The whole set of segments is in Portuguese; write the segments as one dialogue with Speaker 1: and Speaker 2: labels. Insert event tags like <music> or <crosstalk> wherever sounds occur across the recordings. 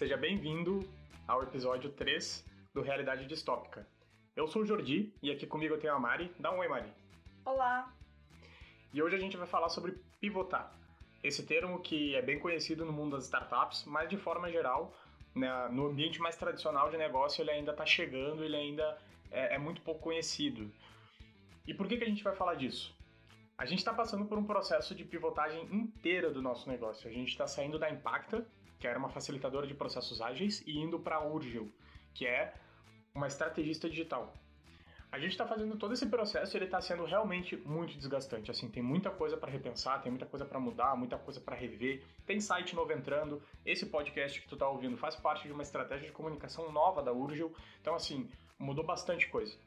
Speaker 1: seja bem-vindo ao episódio 3 do Realidade Distópica. Eu sou o Jordi e aqui comigo eu tenho a Mari. Dá um oi, Mari.
Speaker 2: Olá!
Speaker 1: E hoje a gente vai falar sobre pivotar. Esse termo que é bem conhecido no mundo das startups, mas de forma geral, né, no ambiente mais tradicional de negócio, ele ainda está chegando, ele ainda é, é, muito pouco conhecido. E por que, que a gente vai falar disso? A gente está passando por um processo de pivotagem inteira do nosso negócio. A gente está saindo da Impacta, que era uma facilitadora de processos ágeis, e indo para a Urgil, que é uma estrategista digital. A gente está fazendo todo esse processo, ele está sendo realmente muito desgastante. Assim, tem muita coisa para repensar, tem muita coisa para mudar, muita coisa para rever. Tem site novo entrando. Esse podcast que tu está ouvindo faz parte de uma estratégia de comunicação nova da Urgil. Então, assim, mudou bastante coisa.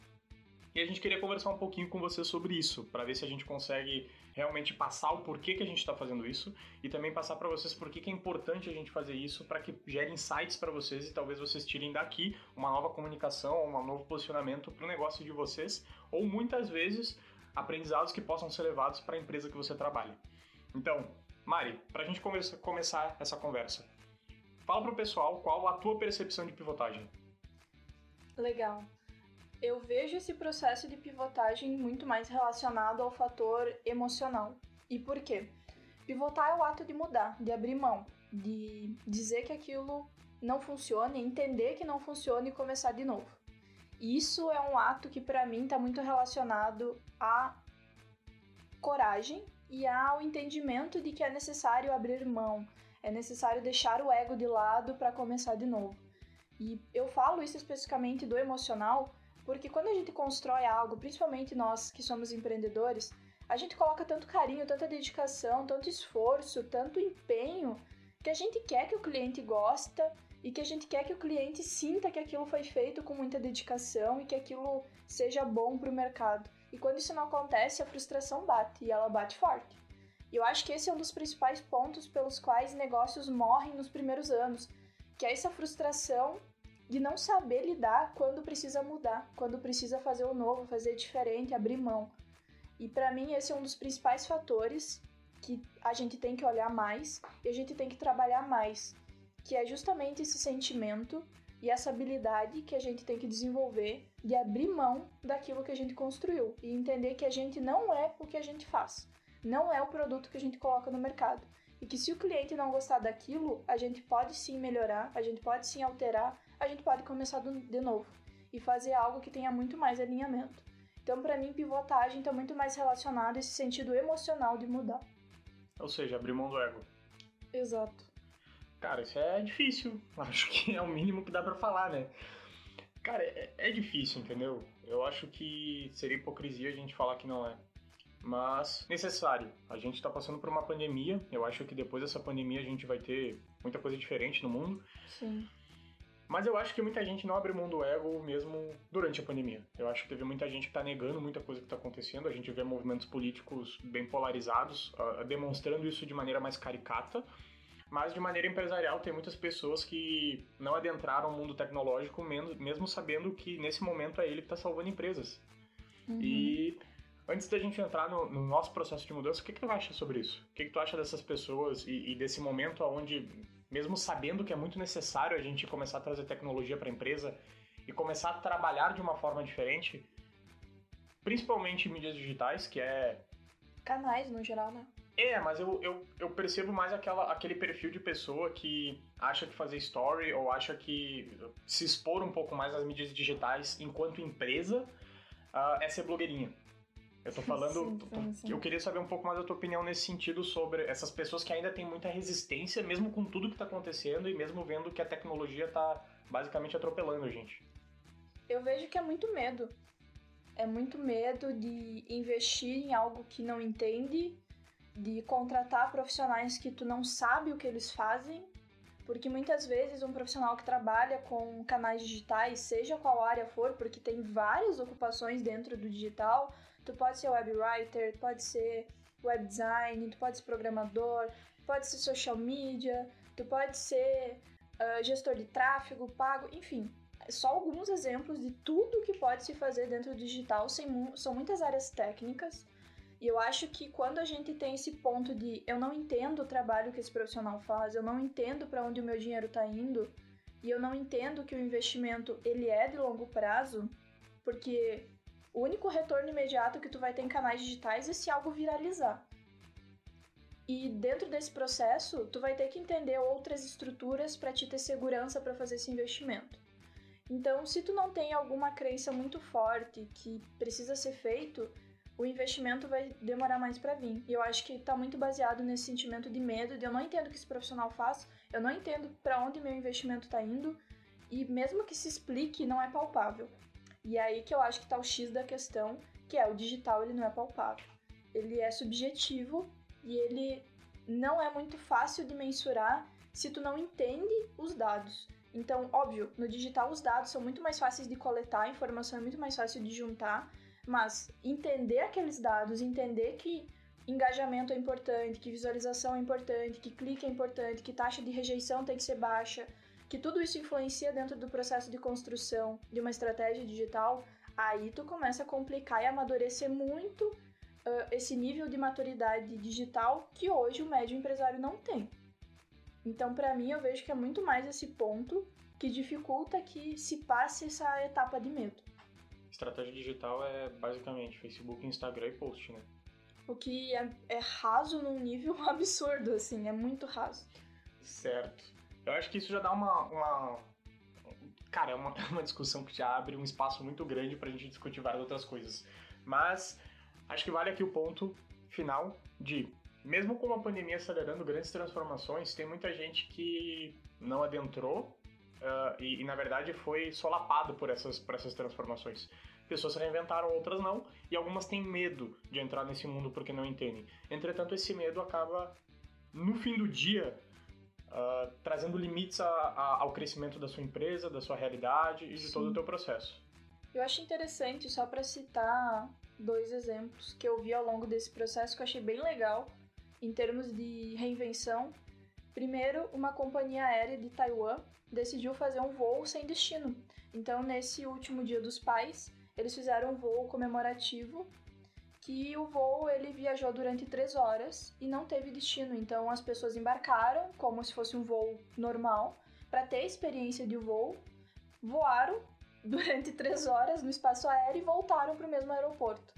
Speaker 1: E a gente queria conversar um pouquinho com você sobre isso, para ver se a gente consegue realmente passar o porquê que a gente está fazendo isso e também passar para vocês por que é importante a gente fazer isso para que gere insights para vocês e talvez vocês tirem daqui uma nova comunicação, um novo posicionamento para o negócio de vocês ou muitas vezes aprendizados que possam ser levados para a empresa que você trabalha. Então, Mari, para a gente começar essa conversa, fala para o pessoal qual a tua percepção de pivotagem.
Speaker 2: Legal eu vejo esse processo de pivotagem muito mais relacionado ao fator emocional. E por quê? Pivotar é o ato de mudar, de abrir mão, de dizer que aquilo não funciona, entender que não funciona e começar de novo. Isso é um ato que para mim está muito relacionado à coragem e ao entendimento de que é necessário abrir mão, é necessário deixar o ego de lado para começar de novo. E eu falo isso especificamente do emocional porque quando a gente constrói algo, principalmente nós que somos empreendedores, a gente coloca tanto carinho, tanta dedicação, tanto esforço, tanto empenho, que a gente quer que o cliente gosta e que a gente quer que o cliente sinta que aquilo foi feito com muita dedicação e que aquilo seja bom para o mercado. E quando isso não acontece, a frustração bate e ela bate forte. E eu acho que esse é um dos principais pontos pelos quais negócios morrem nos primeiros anos, que é essa frustração de não saber lidar quando precisa mudar, quando precisa fazer o novo, fazer diferente, abrir mão. E para mim esse é um dos principais fatores que a gente tem que olhar mais e a gente tem que trabalhar mais, que é justamente esse sentimento e essa habilidade que a gente tem que desenvolver de abrir mão daquilo que a gente construiu e entender que a gente não é o que a gente faz, não é o produto que a gente coloca no mercado. E que se o cliente não gostar daquilo, a gente pode sim melhorar, a gente pode sim alterar, a gente pode começar de novo e fazer algo que tenha muito mais alinhamento. Então, para mim, pivotagem está muito mais relacionado a esse sentido emocional de mudar.
Speaker 1: Ou seja, abrir mão do ego.
Speaker 2: Exato.
Speaker 1: Cara, isso é difícil. <laughs> Acho que é o mínimo que dá para falar, né? Cara, é, é, difícil, entendeu? Eu acho que seria hipocrisia a gente falar que não é. Mas necessário. A gente está passando por uma pandemia. Eu acho que depois dessa pandemia a gente vai ter muita coisa diferente no mundo.
Speaker 2: Sim.
Speaker 1: Mas eu acho que muita gente não abre mão do ego mesmo durante a pandemia. Eu acho que teve muita gente que está negando muita coisa que está acontecendo. A gente vê movimentos políticos bem polarizados, uh, demonstrando isso de maneira mais caricata. Mas de maneira empresarial, tem muitas pessoas que não adentraram o mundo tecnológico, mesmo sabendo que nesse momento é ele que está salvando empresas. Uhum. E antes da gente entrar no, no, nosso processo de mudança, o que, que tu acha sobre isso? O que, que tu acha dessas pessoas e, e desse momento onde mesmo sabendo que é muito necessário a gente começar a trazer tecnologia para a empresa e começar a trabalhar de uma forma diferente, principalmente em mídias digitais, que é.
Speaker 2: Canais no geral, né?
Speaker 1: É, mas eu, eu, eu percebo mais aquela, aquele perfil de pessoa que acha que fazer story ou acha que se expor um pouco mais às mídias digitais enquanto empresa uh, é ser blogueirinha. Eu tô falando. Sim, sim, sim. Eu queria saber um pouco mais da tua opinião nesse sentido sobre essas pessoas que ainda têm muita resistência, mesmo com tudo que tá acontecendo e mesmo vendo que a tecnologia tá basicamente atropelando a gente.
Speaker 2: Eu vejo que é muito medo. É muito medo de investir em algo que não entende, de contratar profissionais que tu não sabe o que eles fazem porque muitas vezes um profissional que trabalha com canais digitais, seja qual área for, porque tem várias ocupações dentro do digital, tu pode ser web writer, pode ser web design, tu pode ser programador, pode ser social media, tu pode ser uh, gestor de tráfego, pago, enfim. Só alguns exemplos de tudo que pode se fazer dentro do digital, são muitas áreas técnicas E eu acho que quando a gente tem esse ponto de eu não entendo o trabalho que esse profissional faz, eu não entendo para onde o meu dinheiro está indo, e eu não entendo que o investimento ele é de longo prazo, porque o único retorno imediato que tu vai ter em canais digitais é se algo viralizar. E dentro desse processo, tu vai ter que entender outras estruturas para te ter segurança para fazer esse investimento. Então, se tu não tem alguma crença muito forte que precisa ser feito, o investimento vai demorar mais para vir. E eu acho que está muito baseado nesse sentimento de medo, de eu não entendo o que esse profissional faz, eu não entendo para onde meu investimento está indo, e mesmo que se explique, não é palpável. E aí que eu acho que está o X da questão, que é o digital ele não é palpável. Ele é subjetivo e ele não é muito fácil de mensurar se tu não entende os dados. Então, óbvio, no digital os dados são muito mais fáceis de coletar, a informação é muito mais fácil de juntar, mas entender aqueles dados, entender que engajamento é importante, que visualização é importante, que clique é importante, que taxa de rejeição tem que ser baixa, que tudo isso influencia dentro do processo de construção de uma estratégia digital, aí tu começa a complicar e amadurecer muito uh, esse nível de maturidade digital que hoje o médio empresário não tem. Então, para mim, eu vejo que é muito mais esse ponto que dificulta que se passe essa etapa de medo.
Speaker 1: Estratégia digital é basicamente Facebook, Instagram e post, né?
Speaker 2: O que é, é raso num nível <laughs> absurdo, assim, é muito raso.
Speaker 1: Certo. Eu acho que isso já dá uma. uma... Cara, é uma, <laughs> uma discussão que já abre um espaço muito grande pra gente discutir várias outras coisas. Mas acho que vale aqui o ponto final de mesmo com a pandemia acelerando grandes transformações, tem muita gente que não adentrou uh, e, e, na verdade, foi solapado por essas, por essas transformações. Pessoas se reinventaram, outras não, e algumas têm medo de entrar nesse mundo porque não entendem. Entretanto, esse medo acaba, no fim do dia, uh, trazendo limites a, a, ao crescimento da sua empresa, da sua realidade e de Sim. todo o teu processo.
Speaker 2: Eu acho interessante, só para citar dois exemplos que eu vi ao longo desse processo que eu achei bem legal em termos de reinvenção. Primeiro, uma companhia aérea de Taiwan decidiu fazer um voo sem destino. Então, nesse último dia dos pais, eles fizeram um voo comemorativo que o voo ele viajou durante três horas e não teve destino. Então, as pessoas embarcaram como se fosse um voo normal para ter experiência de voo, voaram <laughs> durante três horas no espaço aéreo e voltaram para o mesmo aeroporto.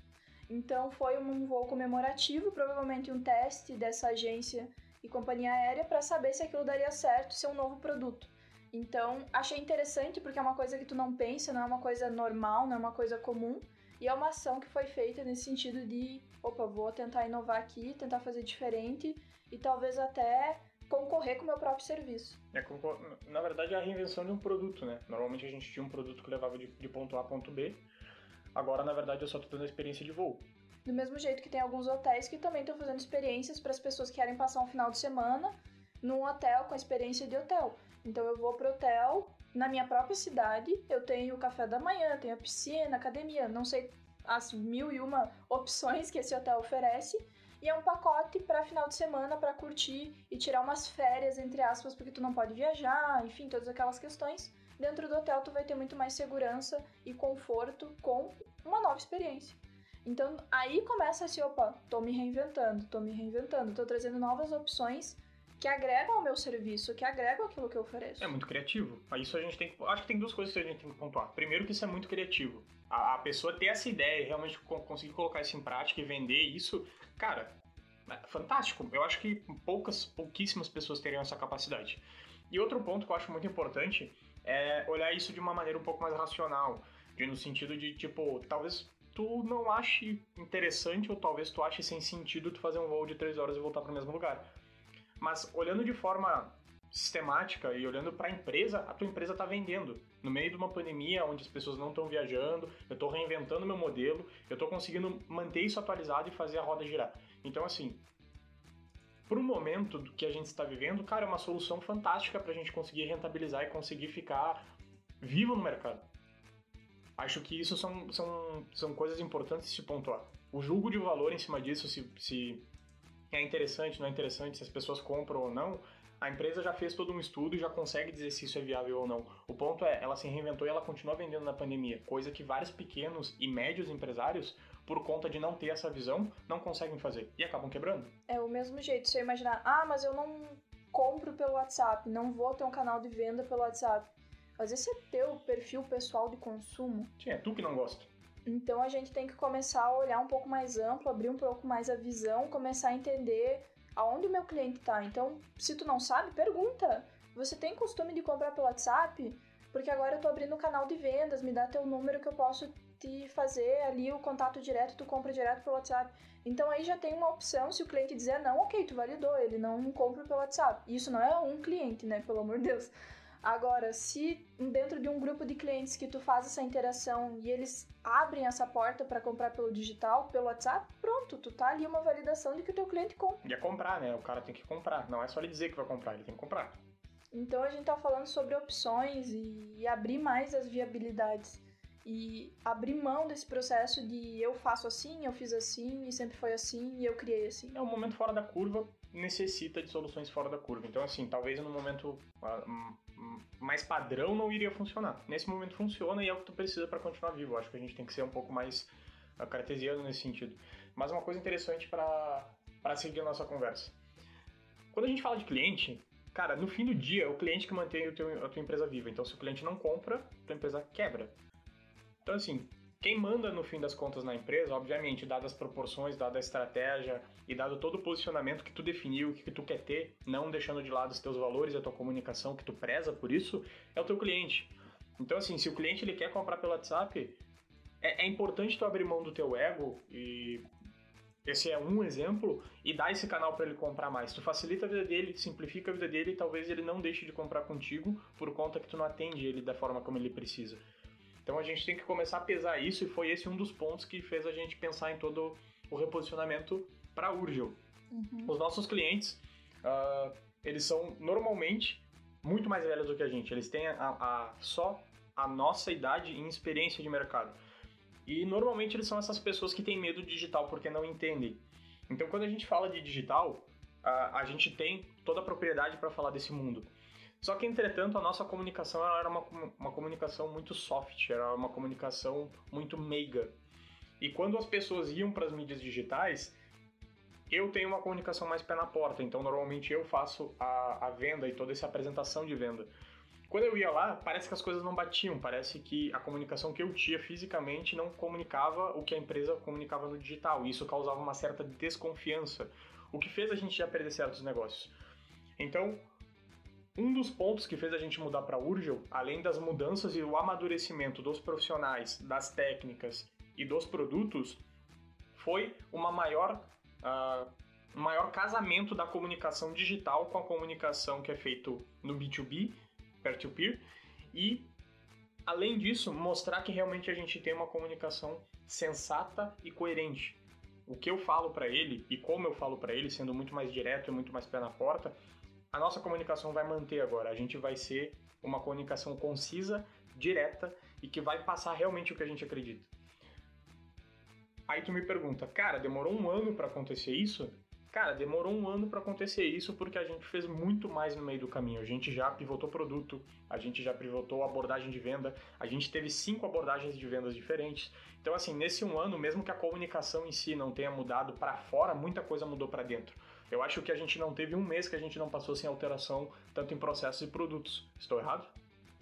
Speaker 2: Então, foi um voo comemorativo, provavelmente um teste dessa agência e companhia aérea para saber se aquilo daria certo, ser um novo produto. Então, achei interessante porque é uma coisa que tu não pensa, não é uma coisa normal, não é uma coisa comum. E é uma ação que foi feita nesse sentido de, opa, vou tentar inovar aqui, tentar fazer diferente e talvez até concorrer com o meu próprio serviço.
Speaker 1: É, na verdade, é a reinvenção de um produto, né? Normalmente a gente tinha um produto que levava de, de ponto A a ponto B. Agora, na verdade, eu só estou dando a experiência de voo.
Speaker 2: Do mesmo jeito que tem alguns hotéis que também estão fazendo experiências para as pessoas que querem passar um final de semana num hotel com a experiência de hotel. Então eu vou pro hotel na minha própria cidade, eu tenho café da manhã, tenho a piscina, academia, não sei as mil e uma opções que esse hotel oferece. E é um pacote para final de semana para curtir e tirar umas férias, entre aspas, porque tu não pode viajar, enfim, todas aquelas questões. Dentro do hotel tu vai ter muito mais segurança e conforto com uma nova experiência. Então aí começa assim, opa, tô me reinventando, tô me reinventando, tô trazendo novas opções que agregam ao meu serviço, que agregam aquilo que eu ofereço.
Speaker 1: É muito criativo. Isso a gente tem que. Acho que tem duas coisas que a gente tem que pontuar. Primeiro, que isso é muito criativo. A, a pessoa ter essa ideia e realmente conseguir colocar isso em prática e vender isso, cara, é fantástico. Eu acho que poucas, pouquíssimas pessoas teriam essa capacidade. E outro ponto que eu acho muito importante é olhar isso de uma maneira um pouco mais racional. De, no sentido de, tipo, talvez tu não ache interessante ou talvez tu ache sem sentido tu fazer um voo de três horas e voltar para o mesmo lugar. Mas olhando de forma sistemática e olhando para a empresa, a tua empresa está vendendo. No meio de uma pandemia onde as pessoas não estão viajando, eu estou reinventando meu modelo, eu estou conseguindo manter isso atualizado e fazer a roda girar. Então, assim, para o momento que a gente está vivendo, cara, é uma solução fantástica para a gente conseguir rentabilizar e conseguir ficar vivo no mercado. Acho que isso são, são, são coisas importantes de se pontuar. O julgo de valor em cima disso, se, se é interessante, não é interessante, se as pessoas compram ou não, a empresa já fez todo um estudo e já consegue dizer se isso é viável ou não. O ponto é, ela se reinventou e ela continua vendendo na pandemia, coisa que vários pequenos e médios empresários por conta de não ter essa visão, não conseguem fazer e acabam quebrando.
Speaker 2: É o mesmo jeito, se eu imaginar, ah, mas eu não compro pelo WhatsApp, não vou ter um canal de venda pelo WhatsApp. Mas esse é teu perfil pessoal de consumo.
Speaker 1: Sim, é tu que não gosta.
Speaker 2: Então a gente tem que começar a olhar um pouco mais amplo, abrir um pouco mais a visão, começar a entender aonde o meu cliente está. Então, se tu não sabe, pergunta. Você tem costume de comprar pelo WhatsApp? Porque agora eu tô abrindo um canal de vendas, me dá teu número que eu posso te fazer ali o contato direto, tu compra direto pelo WhatsApp. Então aí já tem uma opção, se o cliente dizer não, ok, tu validou, ele não compra pelo WhatsApp. Isso não é um cliente, né, pelo amor de Deus. Agora, se dentro de um grupo de clientes que tu faz essa interação e eles abrem essa porta para comprar pelo digital, pelo WhatsApp, pronto, tu tá ali uma validação de que o teu cliente compra.
Speaker 1: E é comprar, né? O cara tem que comprar, não é só ele dizer que vai comprar, ele tem que comprar.
Speaker 2: Então a gente tá falando sobre opções e, abrir mais as viabilidades e abrir mão desse processo de eu faço assim, eu fiz assim e sempre foi assim e eu criei assim.
Speaker 1: É um momento fora da curva necessita de soluções fora da curva. Então assim, talvez no momento uh, mais padrão não iria funcionar. Nesse momento funciona e é o que tu precisa para continuar vivo. Acho que a gente tem que ser um pouco mais uh, cartesiano nesse sentido. Mas uma coisa interessante para seguir a nossa conversa. Quando a gente fala de cliente, cara, no fim do dia, é o cliente que mantém a tua empresa viva. Então, se o cliente não compra, a tua empresa quebra. Então, assim, quem manda no fim das contas na empresa, obviamente, dadas as proporções, dada a estratégia e dado todo o posicionamento que tu definiu, que tu quer ter, não deixando de lado os teus valores, a tua comunicação, que tu preza por isso, é o teu cliente. Então, assim, se o cliente ele quer comprar pelo WhatsApp, é, é importante tu abrir mão do teu ego e esse é um exemplo e dar esse canal para ele comprar mais. Tu facilita a vida dele, simplifica a vida dele e talvez ele não deixe de comprar contigo por conta que tu não atende ele da forma como ele precisa. Então a gente tem que começar a pesar isso e foi esse um dos pontos que fez a gente pensar em todo o reposicionamento para Urgel. Uhum. Os nossos clientes, uh, eles são normalmente muito mais velhos do que a gente. Eles têm a, a, só a nossa idade e experiência de mercado. E normalmente eles são essas pessoas que têm medo digital porque não entendem. Então quando a gente fala de digital, a, a gente tem toda a propriedade para falar desse mundo. Só que, entretanto, a nossa comunicação era uma, uma comunicação muito soft, era uma comunicação muito meiga. E quando as pessoas iam para as mídias digitais, eu tenho uma comunicação mais pé na porta, então normalmente eu faço a, a venda e toda essa apresentação de venda. Quando eu ia lá, parece que as coisas não batiam, parece que a comunicação que eu tinha fisicamente não comunicava o que a empresa comunicava no digital, e isso causava uma certa desconfiança, o que fez a gente já perder certos negócios. Então, um dos pontos que fez a gente mudar para Urgel, além das mudanças e o amadurecimento dos profissionais, das técnicas e dos produtos, foi uma maior, uh, um maior casamento da comunicação digital com a comunicação que é feito no B2B, peer-to-peer, e além disso, mostrar que realmente a gente tem uma comunicação sensata e coerente. O que eu falo para ele e como eu falo para ele, sendo muito mais direto e muito mais pé na porta, a nossa comunicação vai manter agora. A gente vai ser uma comunicação concisa, direta e que vai passar realmente o que a gente acredita. Aí tu me pergunta, cara, demorou um ano para acontecer isso? Cara, demorou um ano para acontecer isso porque a gente fez muito mais no meio do caminho. A gente já pivotou produto, a gente já pivotou abordagem de venda, a gente teve cinco abordagens de vendas diferentes. Então, assim, nesse um ano, mesmo que a comunicação em si não tenha mudado para fora, muita coisa mudou para dentro. Eu acho que a gente não teve um mês que a gente não passou sem alteração, tanto em processos e produtos. Estou errado?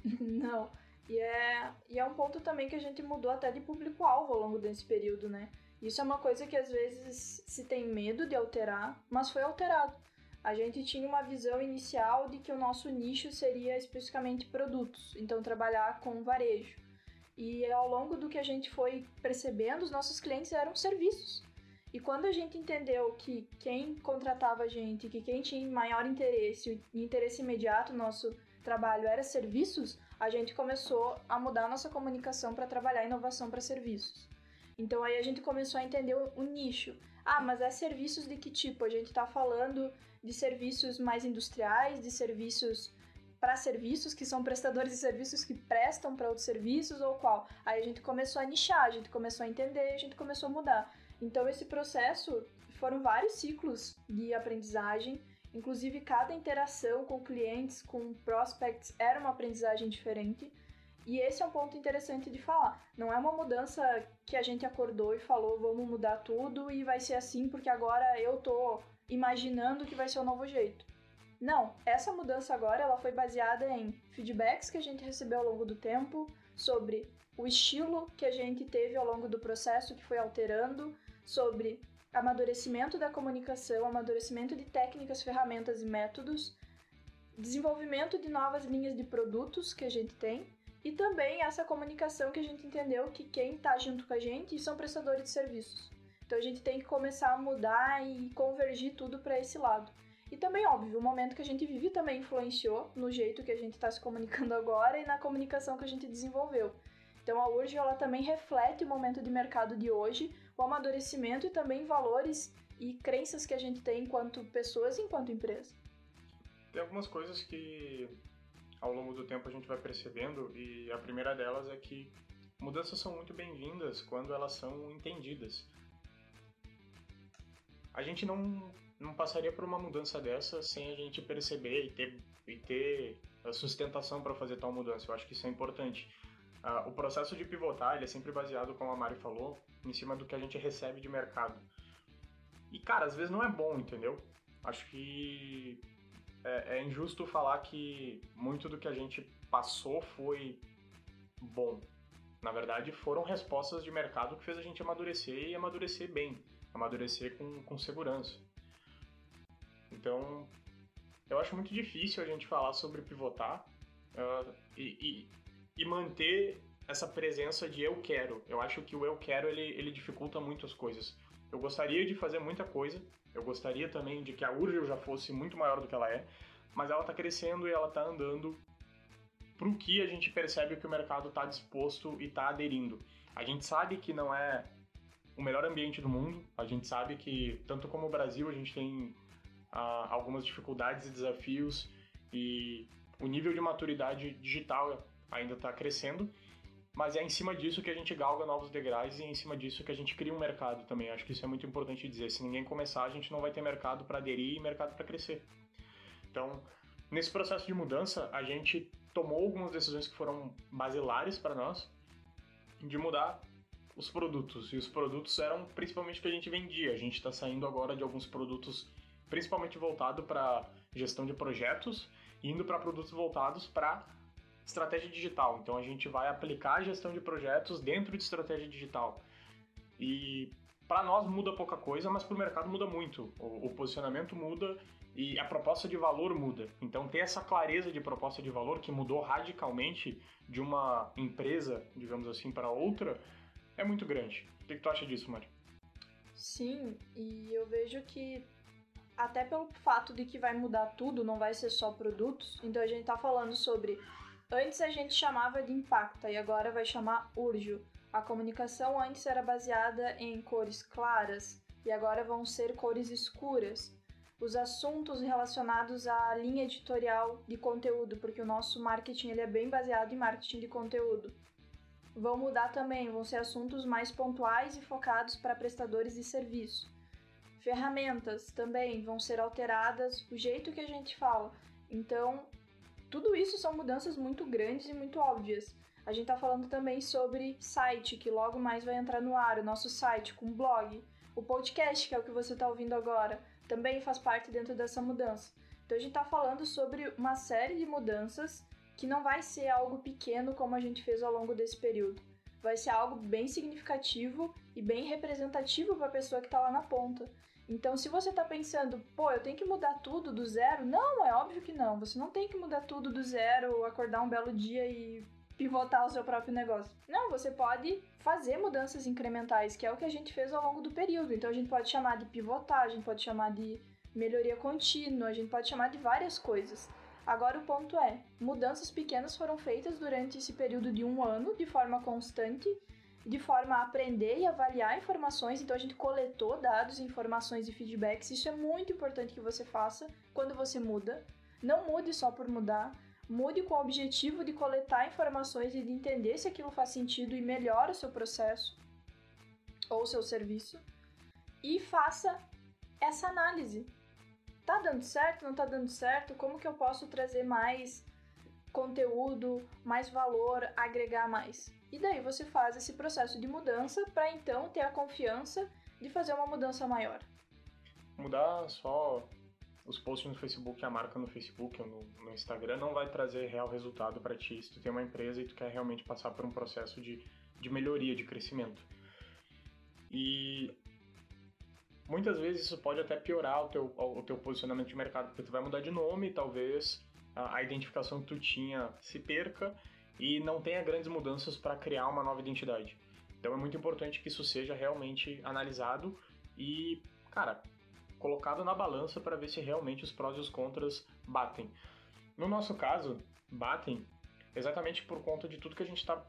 Speaker 1: <laughs>
Speaker 2: Não. E é, e é um ponto também que a gente mudou até de público-alvo ao longo desse período, né? Isso é uma coisa que às vezes se tem medo de alterar, mas foi alterado. A gente tinha uma visão inicial de que o nosso nicho seria especificamente produtos, então trabalhar com varejo. E ao longo do que a gente foi percebendo, os nossos clientes eram serviços. E quando a gente entendeu que quem contratava a gente, que quem tinha maior interesse, interesse imediato no nosso trabalho era serviços, a gente começou a mudar nossa comunicação para trabalhar inovação para serviços. Então aí a gente começou a entender o, o nicho. Ah, mas é serviços de que tipo? A gente está falando de serviços mais industriais, de serviços para serviços, que são prestadores de serviços que prestam para outros serviços ou qual? Aí a gente começou a nichar, a gente começou a entender, a gente começou a mudar. Então, esse processo foram vários ciclos de aprendizagem, inclusive cada interação com clientes, com prospects, era uma aprendizagem diferente. E esse é um ponto interessante de falar. Não é uma mudança que a gente acordou e falou, vamos mudar tudo e vai ser assim porque agora eu tô imaginando que vai ser o novo jeito. Não, essa mudança agora ela foi baseada em feedbacks que a gente recebeu ao longo do tempo sobre o estilo que a gente teve ao longo do processo que foi alterando, sobre amadurecimento da comunicação, amadurecimento de técnicas, ferramentas e métodos, desenvolvimento de novas linhas de produtos que a gente tem e também essa comunicação que a gente entendeu que quem está junto com a gente são prestadores de serviços. Então a gente tem que começar a mudar e convergir tudo para esse lado. E também, óbvio, o momento que a gente vive também influenciou no jeito que a gente está se comunicando <laughs> agora e na comunicação que a gente desenvolveu. Então a URG ela também reflete o momento de mercado de hoje, o amadurecimento e também valores e crenças que a gente tem enquanto pessoas e enquanto empresa.
Speaker 1: Tem algumas coisas que ao longo do tempo a gente vai percebendo e a primeira delas é que mudanças são muito bem-vindas quando elas são entendidas. A gente não, não passaria por uma mudança dessa sem a gente perceber e ter, e ter a sustentação para fazer tal mudança. Eu acho que isso é importante. Uh, o processo de pivotar ele é sempre baseado, como a Mari falou, em cima do que a gente recebe de mercado. E, cara, às vezes não é bom, entendeu? Acho que é, é injusto falar que muito do que a gente passou foi bom. Na verdade, foram respostas de mercado que fez a gente amadurecer e amadurecer bem, amadurecer com, com segurança. Então, eu acho muito difícil a gente falar sobre pivotar uh, e, e, e, manter essa presença de eu quero. Eu acho que o eu quero ele, ele dificulta muito as coisas. Eu gostaria de fazer muita coisa, eu gostaria também de que a Urgel já fosse muito maior do que ela é, mas ela está crescendo e ela está andando para o que a gente percebe que o mercado está disposto e está aderindo. A gente sabe que não é o melhor ambiente do mundo, a gente sabe que, tanto como o Brasil, a gente tem ah, algumas dificuldades e desafios e o nível de maturidade digital ainda está crescendo, mas é em cima disso que a gente galga novos degraus e é em cima disso que a gente cria um mercado também. Acho que isso é muito importante dizer. Se ninguém começar, a gente não vai ter mercado para aderir e mercado para crescer. Então, nesse processo de mudança, a gente tomou algumas decisões que foram basilares para nós de mudar os produtos. E os produtos eram principalmente o que a gente vendia. A gente está saindo agora de alguns produtos principalmente voltado para gestão de projetos, indo para produtos voltados para estratégia digital. Então a gente vai aplicar a gestão de projetos dentro de estratégia digital. E para nós muda pouca coisa, mas para o mercado muda muito. O, o, posicionamento muda e a proposta de valor muda. Então ter essa clareza de proposta de valor que mudou radicalmente de uma empresa, digamos assim, para outra, é muito grande. O que, que tu acha disso, Mari?
Speaker 2: Sim, e eu vejo que até pelo fato de que vai mudar tudo, não vai ser só produtos. Então a gente tá falando sobre Antes a gente chamava de Impacta e agora vai chamar Urjo. A comunicação antes era baseada em cores claras e agora vão ser cores escuras. Os assuntos relacionados à linha editorial de conteúdo, porque o nosso marketing ele é bem baseado em marketing de conteúdo. Vão mudar também, vão ser assuntos mais pontuais e focados para prestadores de serviço. Ferramentas também vão ser alteradas, o jeito que a gente fala. Então, tudo isso são mudanças muito grandes e muito óbvias. A gente está falando também sobre site, que logo mais vai entrar no ar, o nosso site com blog. O podcast, que é o que você está ouvindo agora, também faz parte dentro dessa mudança. Então a gente está falando sobre uma série de mudanças que não vai ser algo pequeno como a gente fez ao longo desse período. Vai ser algo bem significativo e bem representativo para a pessoa que está lá na ponta. Então, se você está pensando, pô, eu tenho que mudar tudo do zero, não, é óbvio que não. Você não tem que mudar tudo do zero, acordar um belo dia e pivotar o seu próprio negócio. Não, você pode fazer mudanças incrementais, que é o que a gente fez ao longo do período. Então, a gente pode chamar de pivotar, a gente pode chamar de melhoria contínua, a gente pode chamar de várias coisas. Agora, o ponto é: mudanças pequenas foram feitas durante esse período de um ano, de forma constante de forma a aprender e avaliar informações. Então a gente coletou dados, informações e feedbacks. Isso é muito importante que você faça quando você muda. Não mude só por mudar. Mude com o objetivo de coletar informações e de entender se aquilo faz sentido e melhora o seu processo ou o seu serviço. E faça essa análise. Tá dando certo? Não tá dando certo? Como que eu posso trazer mais conteúdo, mais valor, agregar mais. E daí você faz esse processo de mudança para então ter a confiança de fazer uma mudança maior.
Speaker 1: Mudar só os posts no Facebook, a marca no Facebook ou no, no Instagram não vai trazer real resultado para ti se tu tem uma empresa e tu quer realmente passar por um processo de, de melhoria, de crescimento. E muitas vezes isso pode até piorar o teu, o teu posicionamento de mercado, porque tu vai mudar de nome, talvez a, a identificação que tu tinha se perca e não tenha grandes mudanças para criar uma nova identidade. Então é muito importante que isso seja realmente analisado e, cara, colocado na balança para ver se realmente os prós e os contras batem. No nosso caso, batem exatamente por conta de tudo que a gente está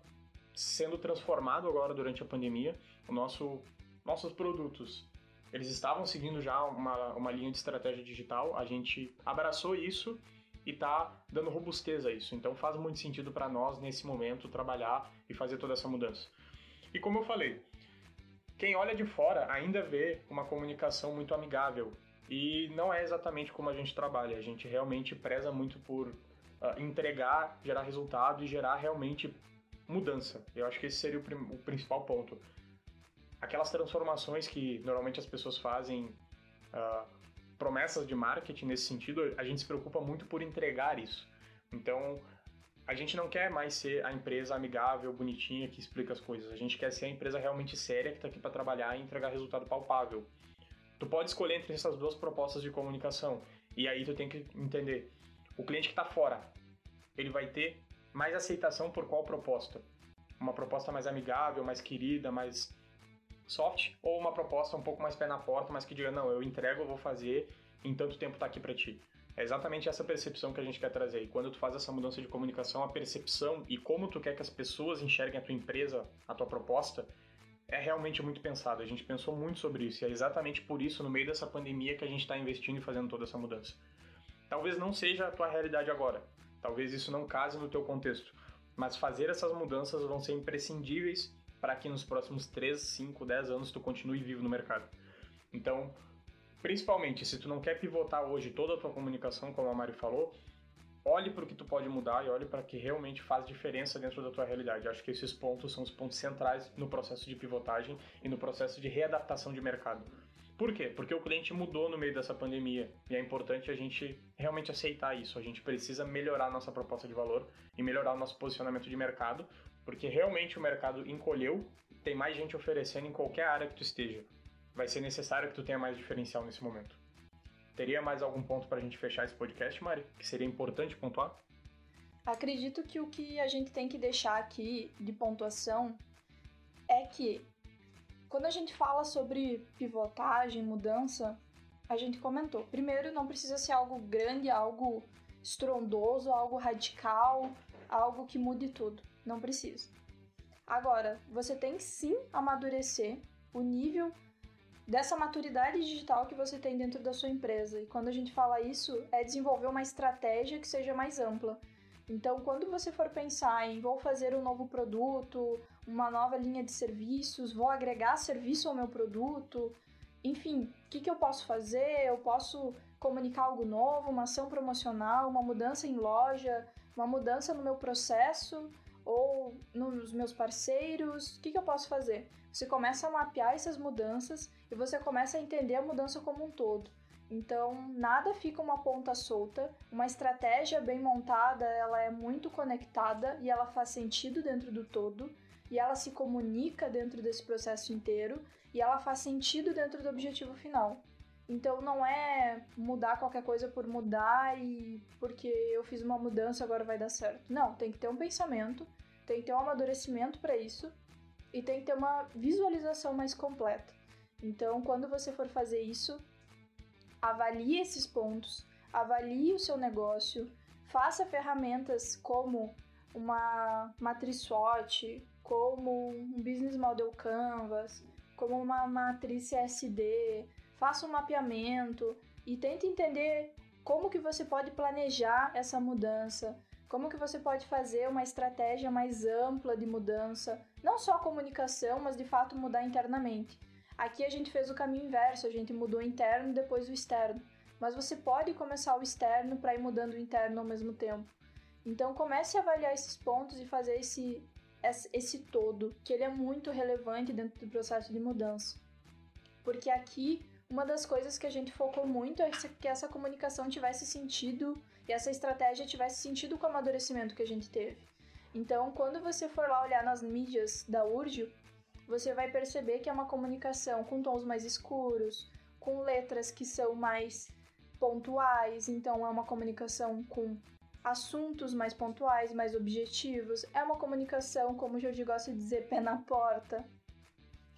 Speaker 1: sendo transformado agora durante a pandemia. O nosso, nossos produtos, eles estavam seguindo já uma, uma linha de estratégia digital, a gente abraçou isso e está dando robustez a isso. Então faz muito sentido para nós nesse momento trabalhar e fazer toda essa mudança. E como eu falei, quem olha de fora ainda vê uma comunicação muito amigável e não é exatamente como a gente trabalha. A gente realmente preza muito por uh, entregar, gerar resultado e gerar realmente mudança. Eu acho que esse seria o, o principal ponto. Aquelas transformações que normalmente as pessoas fazem uh, promessas de marketing nesse sentido, a gente se preocupa muito por entregar isso. Então, a gente não quer mais ser a empresa amigável, bonitinha que explica as coisas. A gente quer ser a empresa realmente séria que está aqui para trabalhar e entregar resultado palpável. Tu pode escolher entre essas duas propostas de comunicação e aí tu tem que entender o cliente que está fora, ele vai ter mais aceitação por qual proposta? Uma proposta mais amigável, mais querida, mais soft ou uma proposta um pouco mais pé na porta, mas que diga, não, eu entrego, eu vou fazer, em tanto tempo tá aqui para ti. É exatamente essa percepção que a gente quer trazer. E quando tu faz essa mudança de comunicação, a percepção e como tu quer que as pessoas enxerguem a tua empresa, a tua proposta, é realmente muito pensado. A gente pensou muito sobre isso e é exatamente por isso, no meio dessa pandemia, que a gente está investindo e fazendo toda essa mudança. Talvez não seja a tua realidade agora, talvez isso não case no teu contexto, mas fazer essas mudanças vão ser imprescindíveis para que nos próximos 3, 5, 10 anos tu continue vivo no mercado. Então, principalmente, se tu não quer pivotar hoje toda a tua comunicação, como a Mari falou, olhe para o que tu pode mudar e olhe para que realmente faz diferença dentro da tua realidade. Acho que esses pontos são os pontos centrais no processo de pivotagem e no processo de readaptação de mercado. Por quê? Porque o cliente mudou no meio dessa pandemia e é importante a gente realmente aceitar isso. A gente precisa melhorar nossa proposta de valor e melhorar o nosso posicionamento de mercado porque realmente o mercado encolheu, tem mais gente oferecendo em qualquer área que tu esteja. Vai ser necessário que tu tenha mais diferencial nesse momento. Teria mais algum ponto para a gente fechar esse podcast, Mari, que seria importante pontuar?
Speaker 2: Acredito que o que a gente tem que deixar aqui de pontuação é que quando a gente fala sobre pivotagem, mudança, a gente comentou. Primeiro, não precisa ser algo grande, algo estrondoso, algo radical, algo que mude tudo. Não precisa. Agora, você tem sim amadurecer o nível dessa maturidade digital que você tem dentro da sua empresa. E quando a gente fala isso, é desenvolver uma estratégia que seja mais ampla. Então, quando você for pensar em vou fazer um novo produto, uma nova linha de serviços, vou agregar serviço ao meu produto, enfim, o que, que eu posso fazer? Eu posso comunicar algo novo, uma ação promocional, uma mudança em loja, uma mudança no meu processo ou nos meus parceiros, o que, que eu posso fazer? Você começa a mapear essas mudanças e você começa a entender a mudança como um todo. Então, nada fica uma ponta solta. Uma estratégia bem montada, ela é muito conectada e ela faz sentido dentro do todo e ela se comunica dentro desse processo inteiro e ela faz sentido dentro do objetivo final. Então não é mudar qualquer coisa por mudar e porque eu fiz uma mudança agora vai dar certo. Não, tem que ter um pensamento, tem que ter um amadurecimento para isso e tem que ter uma visualização mais completa. Então, quando você for fazer isso, avalie esses pontos, avalie o seu negócio, faça ferramentas como uma matriz SWOT, como um business model canvas, como uma matriz CSD, faça um mapeamento e tente entender como que você pode planejar essa mudança, como que você pode fazer uma estratégia mais ampla de mudança, não só a comunicação, mas de fato mudar internamente. Aqui a gente fez o caminho inverso, a gente mudou o interno depois o externo, mas você pode começar o externo para ir mudando o interno ao mesmo tempo. Então comece a avaliar esses pontos e fazer esse, esse todo, que ele é muito relevante dentro do processo de mudança. Porque aqui, uma das coisas que a gente focou muito é que essa comunicação tivesse sentido e essa estratégia tivesse sentido com o amadurecimento que a gente teve. Então, quando você for lá olhar nas mídias da Urgio, você vai perceber que é uma comunicação com tons mais escuros, com letras que são mais pontuais, então é uma comunicação com assuntos mais pontuais, mais objetivos. É uma comunicação, como o Jordi gosta de dizer, pé na porta.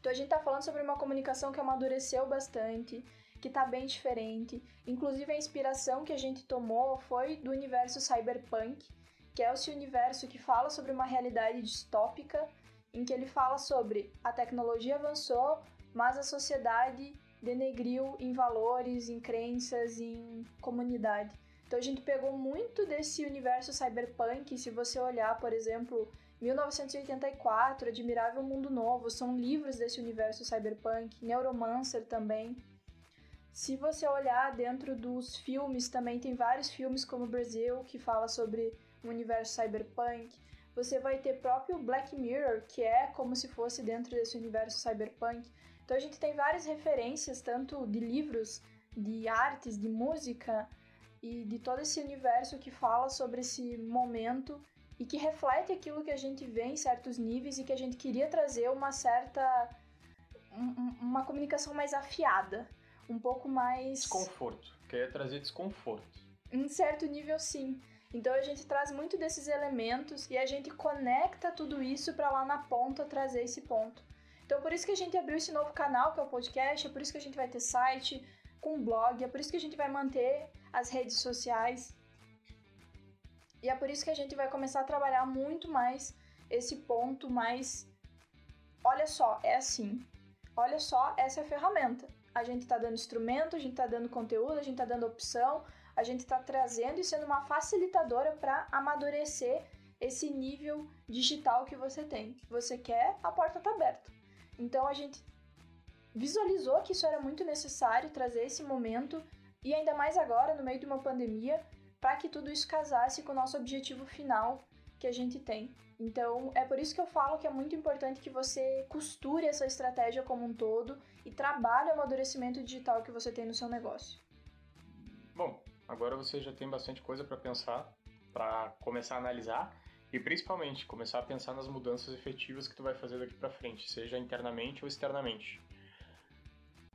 Speaker 2: Então a gente está falando sobre uma comunicação que amadureceu bastante, que está bem diferente. Inclusive a inspiração que a gente tomou foi do universo cyberpunk, que é esse universo que fala sobre uma realidade distópica, em que ele fala sobre a tecnologia avançou, mas a sociedade denegriu em valores, em crenças, em comunidade. Então a gente pegou muito desse universo cyberpunk. Se você olhar, por exemplo, 1984, Admirável Mundo Novo, são livros desse universo cyberpunk, Neuromancer também. Se você olhar dentro dos filmes, também tem vários filmes como Brasil, que fala sobre o universo cyberpunk. Você vai ter próprio Black Mirror, que é como se fosse dentro desse universo cyberpunk. Então a gente tem várias referências, tanto de livros, de artes, de música, e de todo esse universo que fala sobre esse momento e que reflete aquilo que a gente vê em certos níveis e que a gente queria trazer uma certa uma comunicação mais afiada, um pouco mais
Speaker 1: desconforto. Queria trazer desconforto.
Speaker 2: Em certo nível, sim. Então a gente traz muito desses elementos e a gente conecta tudo isso para lá na ponta trazer esse ponto. Então por isso que a gente abriu esse novo canal que é o podcast, é por isso que a gente vai ter site, com blog, é por isso que a gente vai manter as redes sociais. E é por isso que a gente vai começar a trabalhar muito mais esse ponto mais. Olha só, é assim. Olha só, essa é a ferramenta. A gente está dando instrumento, a gente está dando conteúdo, a gente está dando opção, a gente está trazendo e sendo uma facilitadora para amadurecer esse nível digital que você tem. Você quer, a porta está aberta. Então a gente visualizou que isso era muito necessário trazer esse momento e ainda mais agora, no meio de uma pandemia, para que tudo isso casasse com o nosso objetivo final que a gente tem. Então, é por isso que eu falo que é muito importante que você costure essa estratégia como um todo e trabalhe o amadurecimento digital que você tem no seu negócio.
Speaker 1: Bom, agora você já tem bastante coisa para pensar, para começar a analisar e principalmente começar a pensar nas mudanças efetivas que tu vai fazer daqui para frente, seja internamente ou externamente.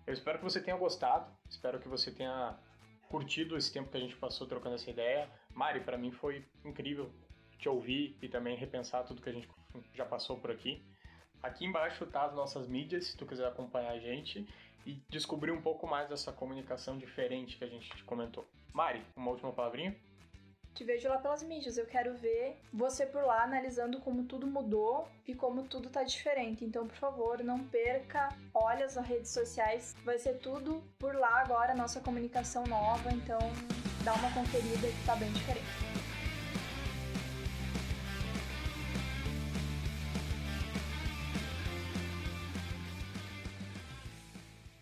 Speaker 1: Eu espero que você tenha gostado, espero que você tenha curtido esse tempo que a gente passou trocando essa ideia. Mari, para mim foi incrível te ouvir e também repensar tudo que a gente já passou por aqui. Aqui embaixo tá as nossas mídias, se tu quiser acompanhar a gente e descobrir um pouco mais dessa comunicação diferente que a gente comentou. Mari, uma última palavrinha?
Speaker 2: Te vejo lá pelas mídias. Eu quero ver você por lá analisando como tudo mudou e como tudo tá diferente. Então, por favor, não perca. Olha as redes sociais. Vai ser tudo por lá agora, nossa comunicação nova. Então, dá uma conferida que tá bem diferente.